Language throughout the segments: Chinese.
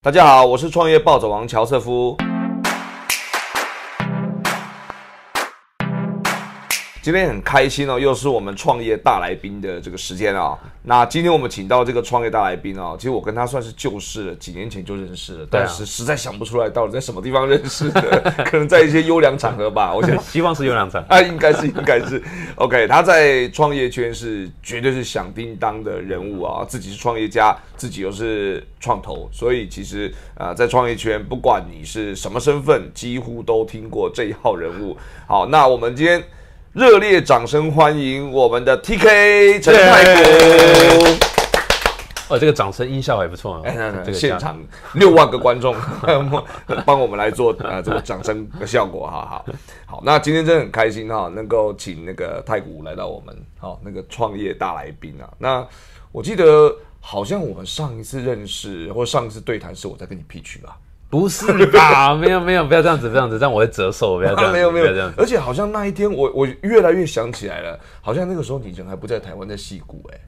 大家好，我是创业暴走王乔瑟夫。今天很开心哦，又是我们创业大来宾的这个时间啊。那今天我们请到这个创业大来宾哦，其实我跟他算是旧识了，几年前就认识了，但是实在想不出来到底在什么地方认识的，可能在一些优良场合吧。我想 希望是优良场，啊，应该是应该是 OK。他在创业圈是绝对是响叮当的人物啊，自己是创业家，自己又是创投，所以其实啊，在创业圈，不管你是什么身份，几乎都听过这一号人物。好，那我们今天。热烈掌声欢迎我们的 T K 陈太古。哦，这个掌声音效还不错啊！这个现场六万个观众 帮我们来做呃这个掌声的效果，哈好好。那今天真的很开心哈，能够请那个太古来到我们好那个创业大来宾啊。那我记得好像我们上一次认识或上一次对谈是我在跟你 pitch 吧。不是吧？没有没有，不要这样子，这样子，这样我会折寿。不要这样，没有没有这样。而且好像那一天，我我越来越想起来了，好像那个时候你人还不在台湾，在戏谷哎。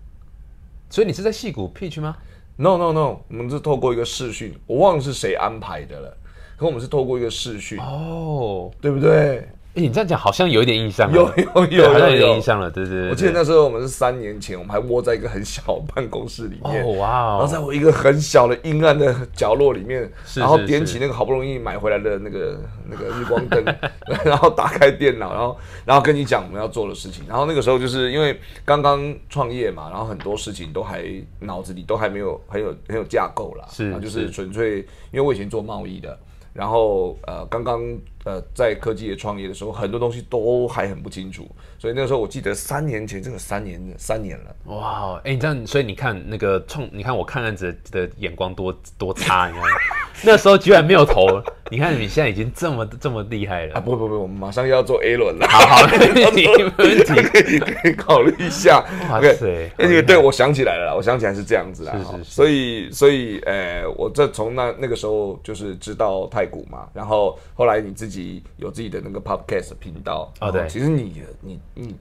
所以你是在戏谷 pitch 吗？No No No，我们是透过一个视讯，我忘了是谁安排的了。可我们是透过一个视讯哦，对不对？哎，你这样讲好像有一点印象，有有有，好像有点印象了，对对。我记得那时候我们是三年前，我们还窝在一个很小办公室里面，哇，然后在我一个很小的阴暗的角落里面，然后点起那个好不容易买回来的那个那个日光灯，然后打开电脑，然后然后跟你讲我们要做的事情。然后那个时候就是因为刚刚创业嘛，然后很多事情都还脑子里都还没有很有很有架构啦，是，就是纯粹因为我以前做贸易的。然后呃，刚刚呃在科技业创业的时候，很多东西都还很不清楚，所以那个时候我记得三年前，这个三年三年了。哇，哎，你这样，所以你看那个创，你看我看案子的眼光多多差，你看那时候居然没有投。你看你现在已经这么这么厉害了啊！不不不，我们马上要做 A 轮了。好好，没问题，没问题，可以可以考虑一下。哇塞！对我想起来了，我想起来是这样子啦。是是是。所以所以，呃，我这从那那个时候就是知道太古嘛，然后后来你自己有自己的那个 podcast 频道啊。对，其实你你你。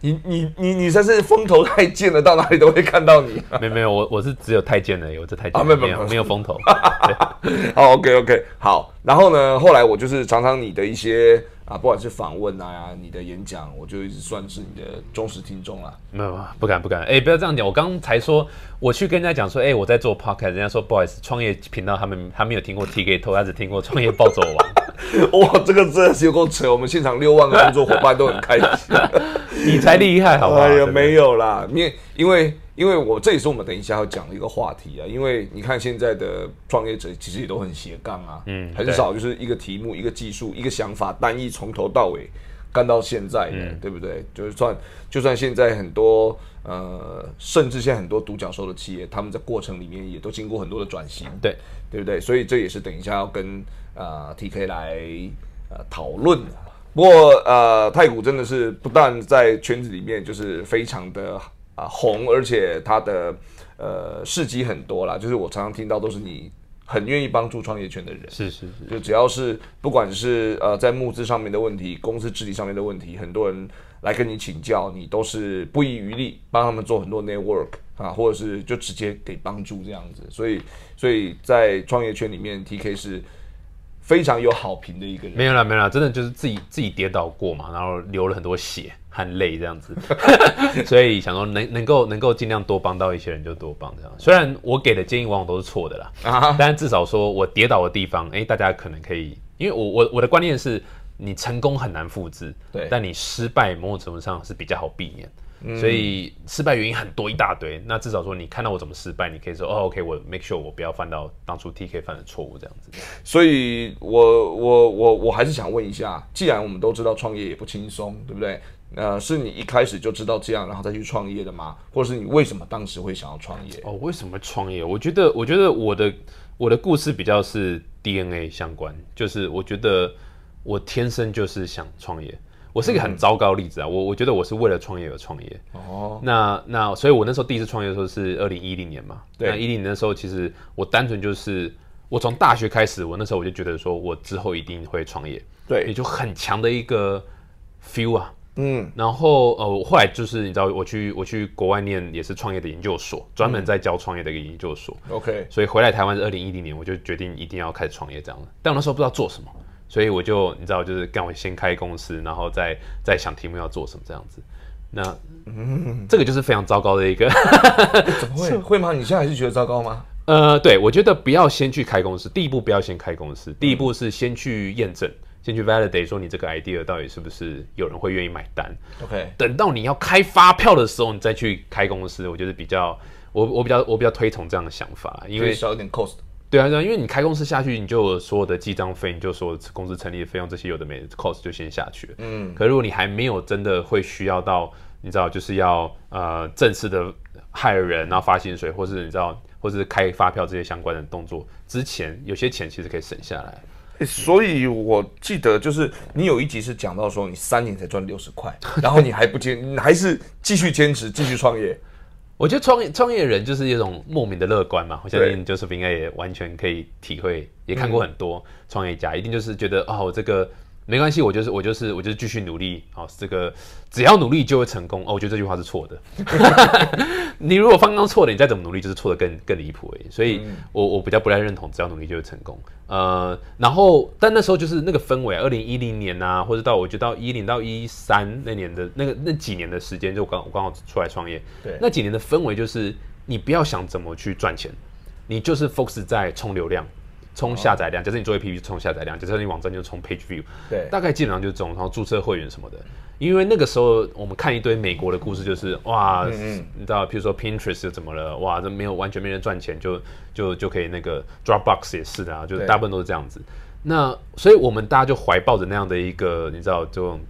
你你你你真是风头太贱了，到哪里都会看到你。没没有，我我是只有太监的，有这太监，没有没有没有风头。好，OK OK，好。然后呢，后来我就是常常你的一些。啊，不管是访问啊，你的演讲，我就一直算是你的忠实听众了。没有，不敢，不敢。哎，不要这样讲。我刚才说，我去跟人家讲说，哎，我在做 podcast，人家说不好意思，创业频道他们还没有听过 TK 头，他只听过创业暴走王。哇，这个真的是有够扯！我们现场六万个工作伙伴都很开心。你才厉害，好不好？哎呀，没有啦，因为因为。因为我这也是我们等一下要讲的一个话题啊，因为你看现在的创业者其实也都很斜杠啊，嗯，很少就是一个题目、一个技术、一个想法单一从头到尾干到现在的，对不对？就是算就算现在很多呃，甚至现在很多独角兽的企业，他们在过程里面也都经过很多的转型，对对不对？所以这也是等一下要跟呃 TK 来呃讨论。不过呃，太古真的是不但在圈子里面就是非常的。啊，红，而且它的呃事迹很多啦，就是我常常听到都是你很愿意帮助创业圈的人，是是是，就只要是不管是呃在募资上面的问题，公司治理上面的问题，很多人来跟你请教，你都是不遗余力帮他们做很多 network 啊，或者是就直接给帮助这样子，所以所以在创业圈里面，TK 是非常有好评的一个人。没有啦，没有啦，真的就是自己自己跌倒过嘛，然后流了很多血。很累这样子，所以想说能能够能够尽量多帮到一些人就多帮这样。虽然我给的建议往往都是错的啦，但至少说我跌倒的地方，哎，大家可能可以，因为我我我的观念是，你成功很难复制，对，但你失败某种程度上是比较好避免，所以失败原因很多一大堆。那至少说你看到我怎么失败，你可以说哦，OK，我 make sure 我不要犯到当初 TK 犯的错误这样子。所以我我我我还是想问一下，既然我们都知道创业也不轻松，对不对？呃，是你一开始就知道这样，然后再去创业的吗？或者是你为什么当时会想要创业？哦，为什么创业？我觉得，我觉得我的我的故事比较是 DNA 相关，就是我觉得我天生就是想创业。我是一个很糟糕例子啊，我我觉得我是为了创业而创业。哦，那那所以，我那时候第一次创业的时候是二零一零年嘛。对，一零年的时候，其实我单纯就是我从大学开始，我那时候我就觉得说我之后一定会创业。对，也就很强的一个 feel 啊。嗯，然后呃，后来就是你知道，我去我去国外念也是创业的研究所，专门在教创业的一个研究所。OK，所以回来台湾是二零一零年，我就决定一定要开始创业这样的。但我那时候不知道做什么，所以我就你知道，就是干我先开公司，然后再再想题目要做什么这样子。那嗯，这个就是非常糟糕的一个。怎么会 会吗？你现在还是觉得糟糕吗？呃，对，我觉得不要先去开公司，第一步不要先开公司，第一步是先去验证。先去 validate 说你这个 idea 到底是不是有人会愿意买单？OK，等到你要开发票的时候，你再去开公司，我觉得比较我我比较我比较推崇这样的想法，因为少一点 cost。对啊，对啊，因为你开公司下去，你就所有的记账费，你就说公司成立的费用这些有的没的 cost 就先下去了。嗯，可如果你还没有真的会需要到，你知道就是要呃正式的害人，然后发薪水，或是你知道，或是开发票这些相关的动作之前，有些钱其实可以省下来。所以，我记得就是你有一集是讲到说，你三年才赚六十块，然后你还不坚，还是继续坚持，继续创业。我觉得创业创业人就是一种莫名的乐观嘛。我相信就是应该也完全可以体会，也看过很多创业家，一定就是觉得哦，这个。没关系，我就是我就是我就是继续努力哦。这个只要努力就会成功哦。我觉得这句话是错的。你如果方刚错了，你再怎么努力就是错的更更离谱已。所以我我比较不太认同只要努力就会成功。呃，然后但那时候就是那个氛围，二零一零年啊，或者到我觉得到一零到一三那年的那个那几年的时间，就刚我刚好出来创业。对，那几年的氛围就是你不要想怎么去赚钱，你就是 focus 在冲流量。冲下载量，假设你做 APP 冲下载量，假设你网站就冲 Page View，对，大概基本上就是这种，然后注册会员什么的。因为那个时候我们看一堆美国的故事，就是哇，你知道，譬如说 Pinterest 怎么了，哇，这没有完全没人赚钱，就就就可以那个 Dropbox 也是的啊，就是大部分都是这样子。那所以我们大家就怀抱着那样的一个，你知道，这种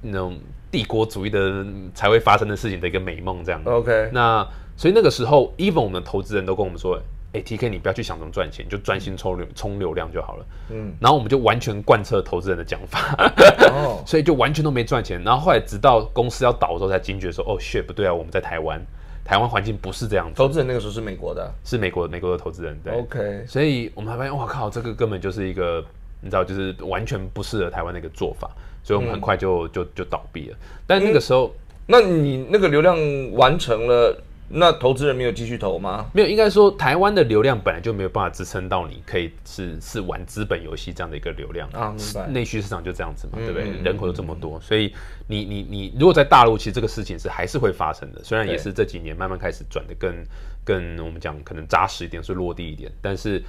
那种帝国主义的才会发生的事情的一个美梦这样。OK，那所以那个时候，even 我们投资人都跟我们说。哎，T K，你不要去想怎么赚钱，就专心冲流冲流量就好了。嗯，然后我们就完全贯彻投资人的讲法，哦，所以就完全都没赚钱。然后后来直到公司要倒的时候，才惊觉说，哦，shit，不对啊，我们在台湾，台湾环境不是这样子。投资人那个时候是美国的，是美国美国的投资人。对，OK，所以我们才发现，哇靠，这个根本就是一个，你知道，就是完全不适合台湾的一个做法。所以我们很快就就就倒闭了。但那个时候，那你那个流量完成了。那投资人没有继续投吗？没有，应该说台湾的流量本来就没有办法支撑到你可以是是玩资本游戏这样的一个流量啊，明白？内需市场就这样子嘛，对不对？人口又这么多，所以你你你如果在大陆，其实这个事情是还是会发生的。虽然也是这几年慢慢开始转的更更我们讲可能扎实一点，是落地一点，但是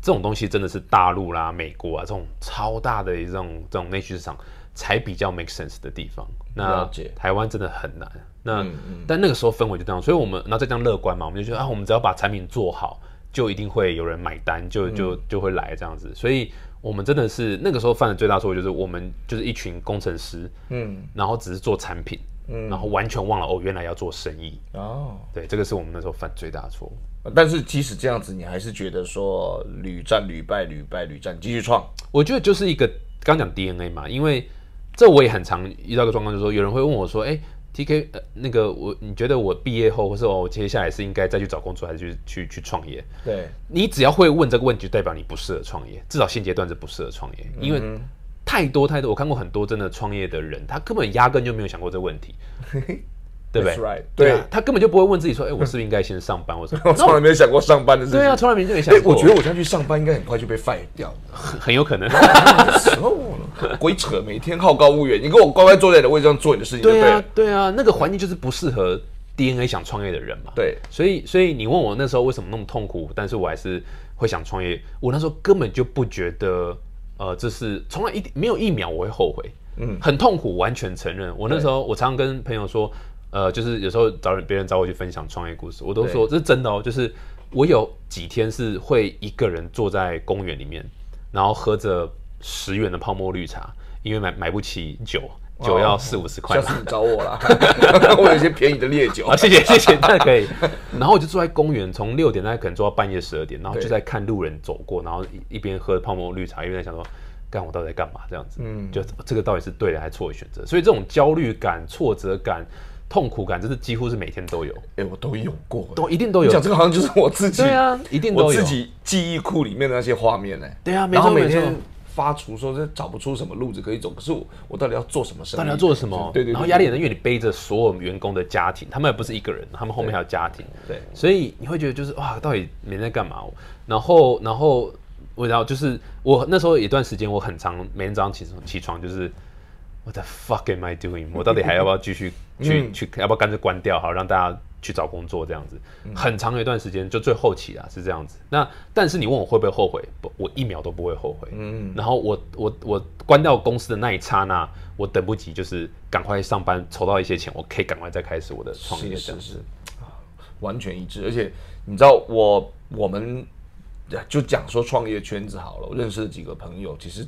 这种东西真的是大陆啦、美国啊这种超大的这种这种内需市场才比较 make sense 的地方。那台湾真的很难。那但那个时候氛围就这样，所以我们然后再这样乐观嘛，我们就觉得啊，我们只要把产品做好，就一定会有人买单，就就就会来这样子。所以我们真的是那个时候犯的最大错误，就是我们就是一群工程师，嗯，然后只是做产品，嗯，然后完全忘了哦，原来要做生意哦。对，这个是我们那时候犯最大的错误。但是即使这样子，你还是觉得说屡战屡败，屡败屡战，继续创。我觉得就是一个刚讲 DNA 嘛，因为这我也很常遇到个状况，就是说有人会问我说，哎。T K，呃，那个我，你觉得我毕业后，或是我接下来是应该再去找工作，还是去去去创业？对，你只要会问这个问题，就代表你不适合创业，至少现阶段是不适合创业，因为太多太多，我看过很多真的创业的人，他根本压根就没有想过这个问题。对不对？对，啊他根本就不会问自己说：“哎，我是不是应该先上班？”我说：“我从来没有想过上班的事情。”对啊，从来没就没想过。我觉得我现在去上班，应该很快就被 fire 掉，很有可能。鬼扯，每天好高骛远，你跟我乖乖坐在你的位置上做你的事情。对啊，对啊，那个环境就是不适合 DNA 想创业的人嘛。对，所以，所以你问我那时候为什么那么痛苦，但是我还是会想创业。我那时候根本就不觉得，呃，这是从来一没有一秒我会后悔。嗯，很痛苦，完全承认。我那时候我常常跟朋友说。呃，就是有时候找人别人找我去分享创业故事，我都说这是真的哦。就是我有几天是会一个人坐在公园里面，然后喝着十元的泡沫绿茶，因为买买不起酒，酒要四五十块。下次你找我啦，我有一些便宜的烈酒。啊，谢谢谢谢，那可以。然后我就坐在公园，从六点大概可能坐到半夜十二点，然后就在看路人走过，然后一边喝泡沫绿茶，一边在想说，干我到底在干嘛？这样子，嗯，就这个到底是对的还是错的选择？所以这种焦虑感、挫折感。痛苦感，这是几乎是每天都有。哎，我都有过，都一定都有。讲这个好像就是我自己，对啊，一定都有。我自己记忆库里面的那些画面呢？对啊，没错没错。发愁，说这找不出什么路子可以走。可是我我到底要做什么生意？到底要做什么？对对。然后压力很大，因为你背着所有员工的家庭，他们也不是一个人，他们后面还有家庭。对。所以你会觉得就是哇，到底每天在干嘛？然后然后我然后就是我那时候一段时间，我很长每天早上起床起床就是 What the fuck am I doing？我到底还要不要继续 去去？要不要干脆关掉？好让大家。去找工作这样子，很长一段时间，就最后期啊是这样子。那但是你问我会不会后悔？不，我一秒都不会后悔。嗯，然后我我我关掉公司的那一刹那，我等不及，就是赶快上班，筹到一些钱，我可以赶快再开始我的创业。是是完全一致。而且你知道，我我们就讲说创业圈子好了，我认识的几个朋友，其实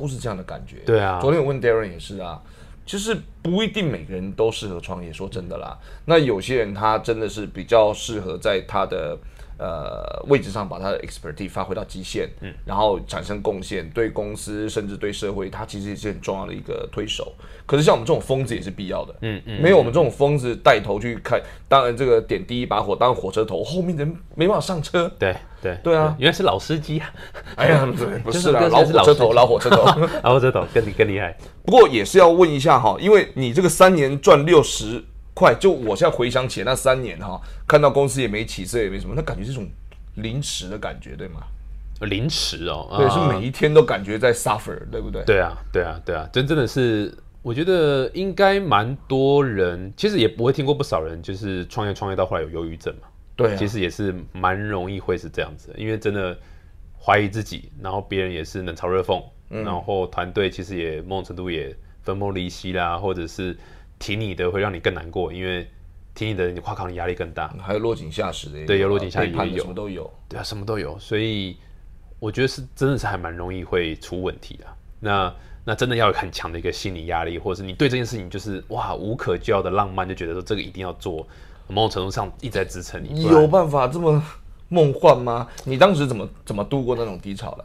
都是这样的感觉。对啊，昨天我问 Darren 也是啊。其实不一定每个人都适合创业，说真的啦。那有些人他真的是比较适合在他的呃位置上把他的 expertise 发挥到极限，嗯，然后产生贡献，对公司甚至对社会，他其实也是很重要的一个推手。可是像我们这种疯子也是必要的，嗯嗯，没有我们这种疯子带头去看，当然这个点第一把火当火车头，后面人没办法上车。对对对啊，原来是老司机啊！哎呀，不是 啦，老火车头，老火车头，老火车头更更厉害。不过也是要问一下哈，因为你这个三年赚六十块，就我现在回想起来那三年哈，看到公司也没起色，也没什么，那感觉是种临时的感觉，对吗？临时哦，对，是每一天都感觉在 suffer，对不对？对啊，对啊，对啊，真真的是。我觉得应该蛮多人，其实也不会听过不少人，就是创业创业到后来有忧郁症嘛。对，其实也是蛮容易会是这样子，因为真的怀疑自己，然后别人也是冷嘲热讽，然后团队其实也某种程度也分崩离析啦，或者是提你的会让你更难过，因为挺你的你跨考你压力更大，还有落井下石的，对，有落井下石也有，什么都有，对啊，什么都有，所以我觉得是真的是还蛮容易会出问题的。那那真的要有很强的一个心理压力，或者是你对这件事情就是哇无可救药的浪漫，就觉得说这个一定要做，某种程度上一直在支撑你。有办法这么梦幻吗？你当时怎么怎么度过那种低潮的？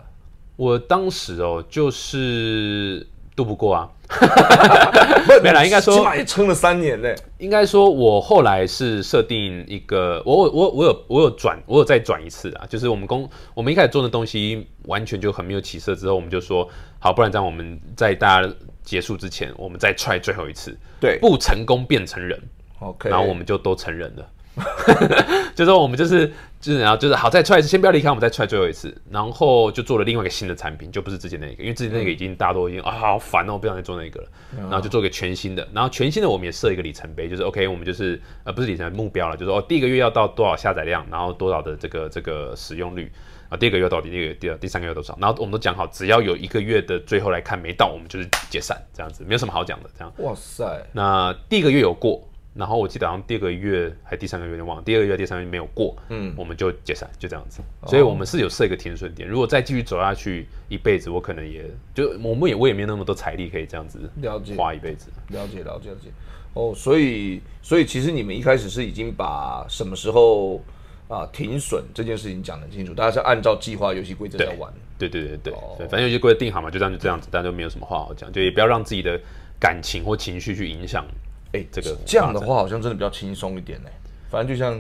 我当时哦，就是度不过啊，没啦，应该说起码也撑了三年嘞。应该说，我后来是设定一个，我我我有我有转，我有再转一次啊，就是我们公我们一开始做的东西完全就很没有起色，之后我们就说。好，不然这样，我们在大家结束之前，我们再 try 最后一次。对，不成功变成人，OK，然后我们就都成人了。就说我们就是就是然后就是好再 try 一次，先不要离开，我们再 try 最后一次，然后就做了另外一个新的产品，就不是之前那个，因为之前那个已经大多已经啊好烦哦，不想再做那个了。然后就做个全新的，然后全新的我们也设一个里程碑，就是 OK，我们就是呃不是里程碑目标了，就是哦第一个月要到多少下载量，然后多少的这个这个使用率。啊，第二个月到底，第二个第二第三个月多少？然后我们都讲好，只要有一个月的最后来看没到，我们就是解散，这样子没有什么好讲的。这样，哇塞！那第一个月有过，然后我记得好像第二个月还第三个月有点忘了，第二个月第三个月没有过，嗯，我们就解散，就这样子。所以我们是有设一个停损点，如果再继续走下去一辈子，我可能也就我们也我也没有那么多财力可以这样子了解花一辈子。了解了解了解。哦，所以所以其实你们一开始是已经把什么时候？啊，停损这件事情讲得清楚，大家是按照计划游戏规则在玩。对对对对对，反正游戏规则定好嘛，就这样就这样子，大家就没有什么话好讲，就也不要让自己的感情或情绪去影响。哎，这个这样的话好像真的比较轻松一点呢。反正就像，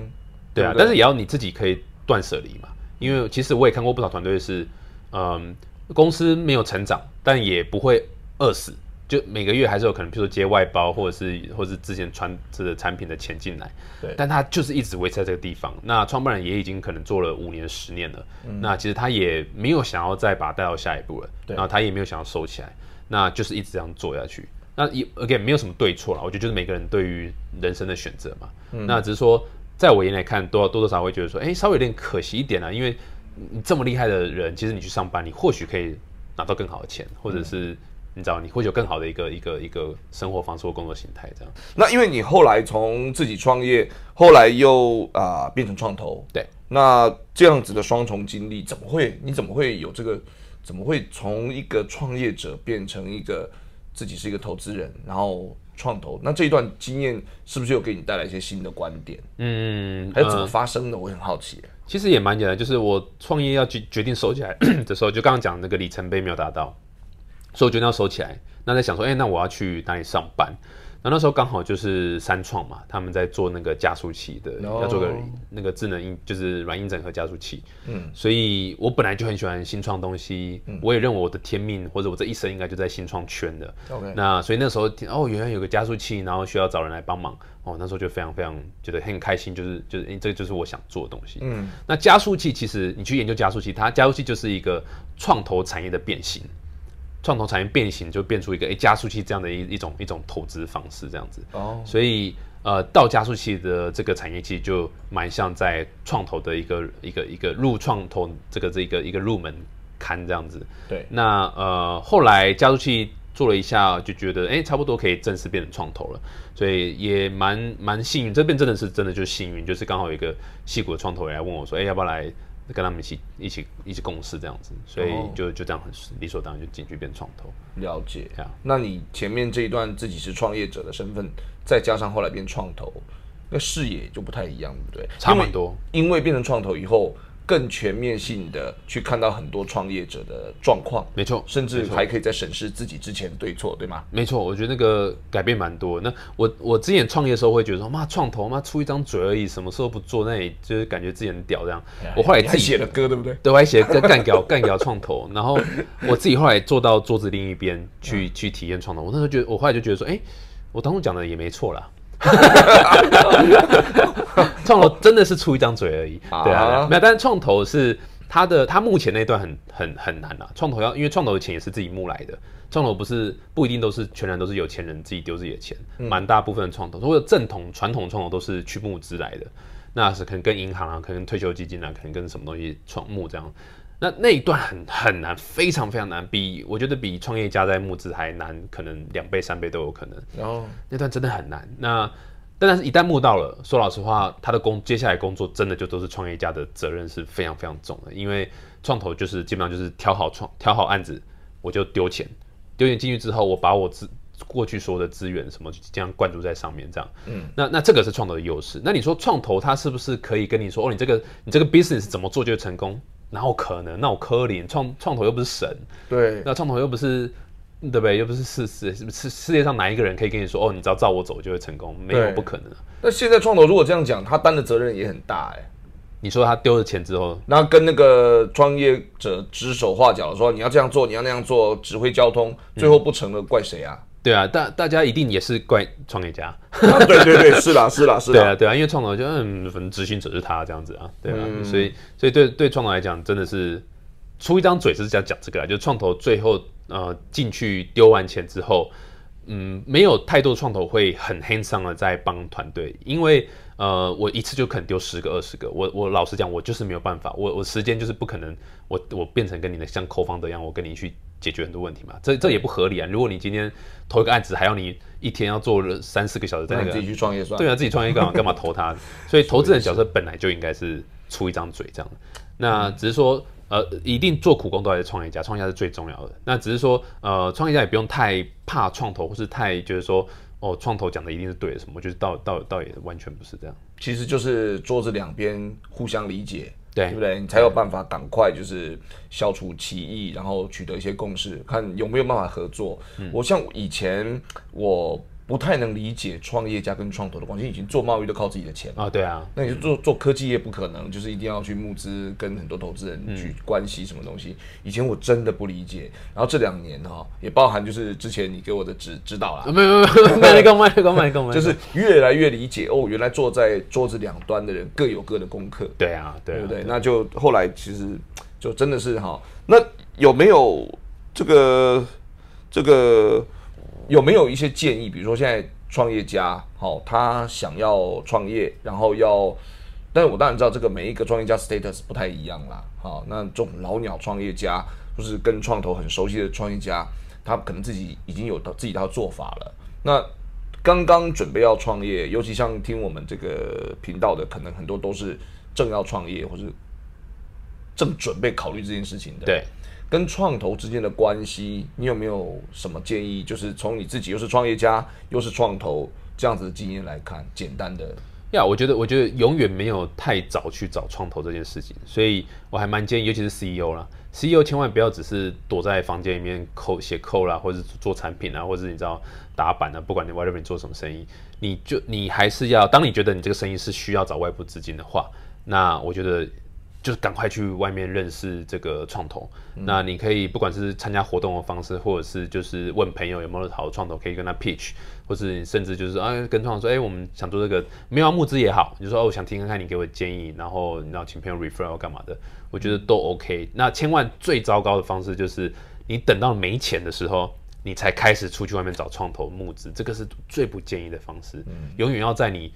对啊，但是也要你自己可以断舍离嘛，因为其实我也看过不少团队是，嗯，公司没有成长，但也不会饿死。就每个月还是有可能，比如说接外包，或者是或者是之前传这个产品的钱进来，对，但他就是一直维持在这个地方。那创办人也已经可能做了五年、十年了，那其实他也没有想要再把它带到下一步了，然后他也没有想要收起来，那就是一直这样做下去。那也 again 没有什么对错了，我觉得就是每个人对于人生的选择嘛。那只是说，在我眼里看，多多多少会觉得说，哎，稍微有点可惜一点啊，因为你这么厉害的人，其实你去上班，你或许可以拿到更好的钱，或者是。你知道你会有更好的一个一个一个生活方式或工作形态这样。那因为你后来从自己创业，后来又啊变成创投，对。那这样子的双重经历，怎么会？你怎么会有这个？怎么会从一个创业者变成一个自己是一个投资人，然后创投？那这一段经验是不是又给你带来一些新的观点？嗯，还有怎么发生的？我很好奇。其实也蛮简单，就是我创业要决决定收起来 的时候，就刚刚讲那个里程碑没有达到。所以我决定要收起来。那在想说，哎，那我要去哪里上班？那那时候刚好就是三创嘛，他们在做那个加速器的，要做个那个智能音，就是软硬整合加速器。嗯，所以我本来就很喜欢新创东西，我也认为我的天命或者我这一生应该就在新创圈的。OK，那所以那时候哦，原来有个加速器，然后需要找人来帮忙。哦，那时候就非常非常觉得很开心，就是就是，哎，这就是我想做的东西。嗯，那加速器其实你去研究加速器，它加速器就是一个创投产业的变形。创投产业变形就变出一个哎加速器这样的一一种一种投资方式这样子哦，所以呃到加速器的这个产业其实就蛮像在创投的一个一个一个入创投这个这个一个入门刊这样子。对，那呃后来加速器做了一下就觉得哎差不多可以正式变成创投了，所以也蛮蛮幸运，这边真的是真的就幸运，就是刚好有一个细股的创投来问我说哎要不要来。跟他们一起一起一起共事这样子，所以就就这样很理所当然就进去变创投。了解啊，那你前面这一段自己是创业者的身份，再加上后来变创投，那视野就不太一样，对不对？差很多，因为变成创投以后。更全面性的去看到很多创业者的状况，没错，甚至还可以在审视自己之前对错，对吗？没错，我觉得那个改变蛮多。那我我之前创业的时候会觉得说，妈创投妈出一张嘴而已，什么时候不做，那也就是感觉自己很屌这样。我后来自己写了歌，对不对？对，我还写歌干屌干屌创投，然后我自己后来坐到桌子另一边去去体验创投。我那时候觉得，我后来就觉得说，哎，我当初讲的也没错啦。创投真的是出一张嘴而已，对啊，没有。但是创投是他的，他目前那段很很很难啊。创投要因为创投的钱也是自己募来的，创投不是不一定都是全然都是有钱人自己丢自己的钱，蛮大部分的创投，或者正统传统创投都是去募资来的，那是可能跟银行啊，可能退休基金啊，可能跟什么东西创募这样。那那一段很很难，非常非常难，比我觉得比创业家在募资还难，可能两倍三倍都有可能。然后那段真的很难。那但是，一旦募到了，说老实话，他的工接下来工作真的就都是创业家的责任是非常非常重的，因为创投就是基本上就是挑好创挑好案子，我就丢钱，丢钱进去之后，我把我资过去所有的资源什么这样灌注在上面，这样。嗯。那那这个是创投的优势。那你说创投他是不是可以跟你说，哦，你这个你这个 business 怎么做就成功？然后可能，那我科林创创投又不是神，对，那创投又不是，对不对？又不是世世世世界上哪一个人可以跟你说，哦，你只要照我走就会成功，没有不可能。那现在创投如果这样讲，他担的责任也很大哎。你说他丢了钱之后，那跟那个创业者指手画脚，说你要这样做，你要那样做，指挥交通，最后不成了，怪谁啊？对啊，大大家一定也是怪创业家。对对对，是啦 是啦是啦。对啊对啊，因为创投就嗯，反正执行者是他这样子啊，对啊，所以所以对对创投来讲，真的是出一张嘴是这样讲这个啊，就创投最后呃进去丢完钱之后，嗯，没有太多创投会很 hands on 的在帮团队，因为。呃，我一次就可能丢十个、二十个。我我老实讲，我就是没有办法，我我时间就是不可能，我我变成跟你的像扣方的一样，我跟你去解决很多问题嘛。这这也不合理啊！如果你今天投一个案子，还要你一天要做三四个小时，在那个自己去创业算对啊，自己创业干嘛 干嘛投他？所以投资人角色本来就应该是出一张嘴这样。那只是说，呃，一定做苦工都还是创业家，创业家是最重要的。那只是说，呃，创业家也不用太怕创投，或是太就是说。哦，创投讲的一定是对的，什么？我觉得倒倒倒也完全不是这样。其实就是桌子两边互相理解，对对不对？你才有办法赶快就是消除歧义，然后取得一些共识，看有没有办法合作。我像以前我。不太能理解创业家跟创投的关系，以前做贸易都靠自己的钱啊，对啊，那你就做做科技业不可能，就是一定要去募资，跟很多投资人去关系什么东西。以前我真的不理解，然后这两年哈，也包含就是之前你给我的指指导啦，没有没有没有，没有没有就是越来越理解哦，原来坐在桌子两端的人各有各的功课，对啊，对不对？那就后来其实就真的是哈，那有没有这个这个？有没有一些建议？比如说现在创业家，好，他想要创业，然后要，但是我当然知道这个每一个创业家 status 不太一样啦，好，那这种老鸟创业家，就是跟创投很熟悉的创业家，他可能自己已经有他自己的做法了。那刚刚准备要创业，尤其像听我们这个频道的，可能很多都是正要创业，或是正准备考虑这件事情的。对。跟创投之间的关系，你有没有什么建议？就是从你自己又是创业家又是创投这样子的经验来看，简单的。呀，我觉得，我觉得永远没有太早去找创投这件事情，所以我还蛮建议，尤其是 CEO 啦，CEO 千万不要只是躲在房间里面扣写扣啦，或者做产品啊，或者你知道打板啊，不管你 whatever 做什么生意，你就你还是要，当你觉得你这个生意是需要找外部资金的话，那我觉得。就是赶快去外面认识这个创投，那你可以不管是参加活动的方式，或者是就是问朋友有没有好的创投可以跟他 pitch，或是甚至就是啊跟创投说，哎，我们想做这个，没有募资也好，你就说哦，我想听看看你给我建议，然后然后请朋友 refer 干嘛的，我觉得都 OK。那千万最糟糕的方式就是你等到没钱的时候，你才开始出去外面找创投募资，这个是最不建议的方式，永远要在你。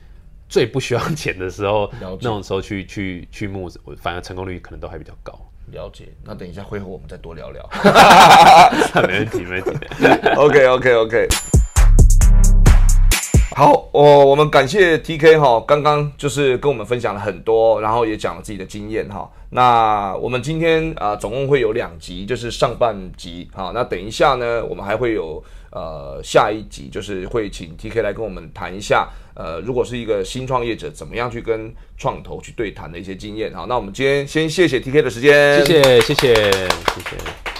最不需要钱的时候，那种时候去去去募资，反而成功率可能都还比较高。了解，那等一下会后我们再多聊聊。没问题，没问题。OK OK OK。好，我我们感谢 TK 哈，刚刚就是跟我们分享了很多，然后也讲了自己的经验哈。那我们今天啊，总共会有两集，就是上半集哈。那等一下呢，我们还会有。呃，下一集就是会请 T K 来跟我们谈一下，呃，如果是一个新创业者，怎么样去跟创投去对谈的一些经验。好，那我们今天先谢谢 T K 的时间，谢谢，谢谢，谢谢。